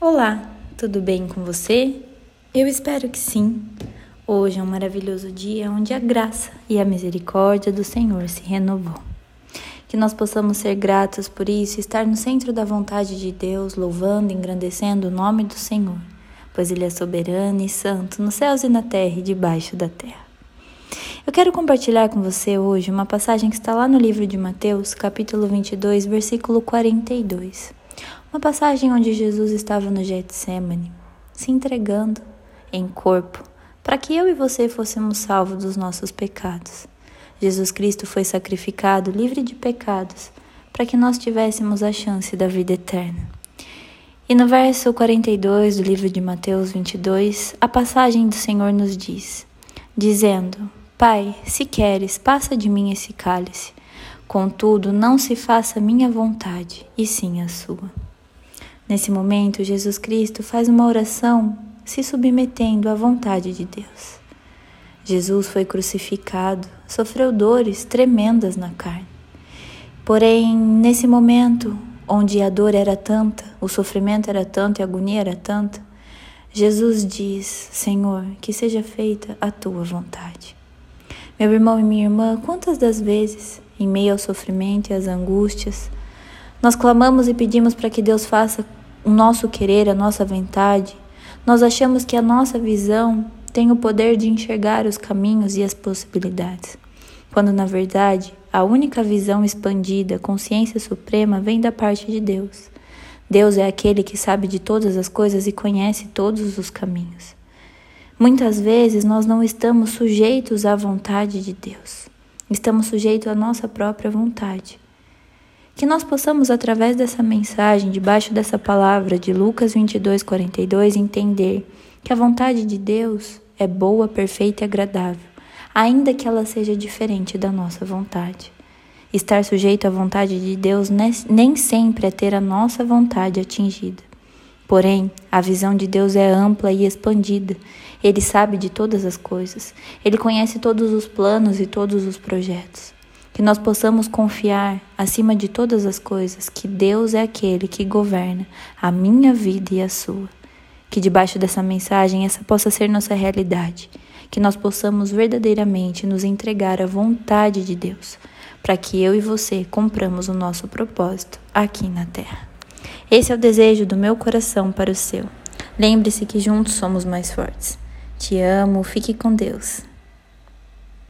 Olá, tudo bem com você? Eu espero que sim. Hoje é um maravilhoso dia onde a graça e a misericórdia do Senhor se renovou. Que nós possamos ser gratos por isso e estar no centro da vontade de Deus, louvando engrandecendo o nome do Senhor, pois Ele é soberano e santo nos céus e na terra e debaixo da terra. Eu quero compartilhar com você hoje uma passagem que está lá no livro de Mateus, capítulo 22, versículo 42. Uma passagem onde Jesus estava no Getsemane, se entregando em corpo, para que eu e você fôssemos salvos dos nossos pecados. Jesus Cristo foi sacrificado, livre de pecados, para que nós tivéssemos a chance da vida eterna. E no verso 42 do livro de Mateus 22, a passagem do Senhor nos diz, dizendo: Pai, se queres, passa de mim esse cálice. Contudo, não se faça minha vontade, e sim a sua. Nesse momento, Jesus Cristo faz uma oração se submetendo à vontade de Deus. Jesus foi crucificado, sofreu dores tremendas na carne. Porém, nesse momento, onde a dor era tanta, o sofrimento era tanto e a agonia era tanta, Jesus diz: Senhor, que seja feita a tua vontade. Meu irmão e minha irmã, quantas das vezes, em meio ao sofrimento e às angústias, nós clamamos e pedimos para que Deus faça o nosso querer, a nossa vontade, nós achamos que a nossa visão tem o poder de enxergar os caminhos e as possibilidades, quando na verdade a única visão expandida, consciência suprema, vem da parte de Deus. Deus é aquele que sabe de todas as coisas e conhece todos os caminhos. Muitas vezes nós não estamos sujeitos à vontade de Deus, estamos sujeitos à nossa própria vontade. Que nós possamos, através dessa mensagem, debaixo dessa palavra de Lucas 22, 42, entender que a vontade de Deus é boa, perfeita e agradável, ainda que ela seja diferente da nossa vontade. Estar sujeito à vontade de Deus nem sempre é ter a nossa vontade atingida. Porém, a visão de Deus é ampla e expandida. Ele sabe de todas as coisas. Ele conhece todos os planos e todos os projetos que nós possamos confiar, acima de todas as coisas, que Deus é aquele que governa a minha vida e a sua. Que debaixo dessa mensagem essa possa ser nossa realidade, que nós possamos verdadeiramente nos entregar à vontade de Deus, para que eu e você cumpramos o nosso propósito aqui na terra. Esse é o desejo do meu coração para o seu. Lembre-se que juntos somos mais fortes. Te amo, fique com Deus.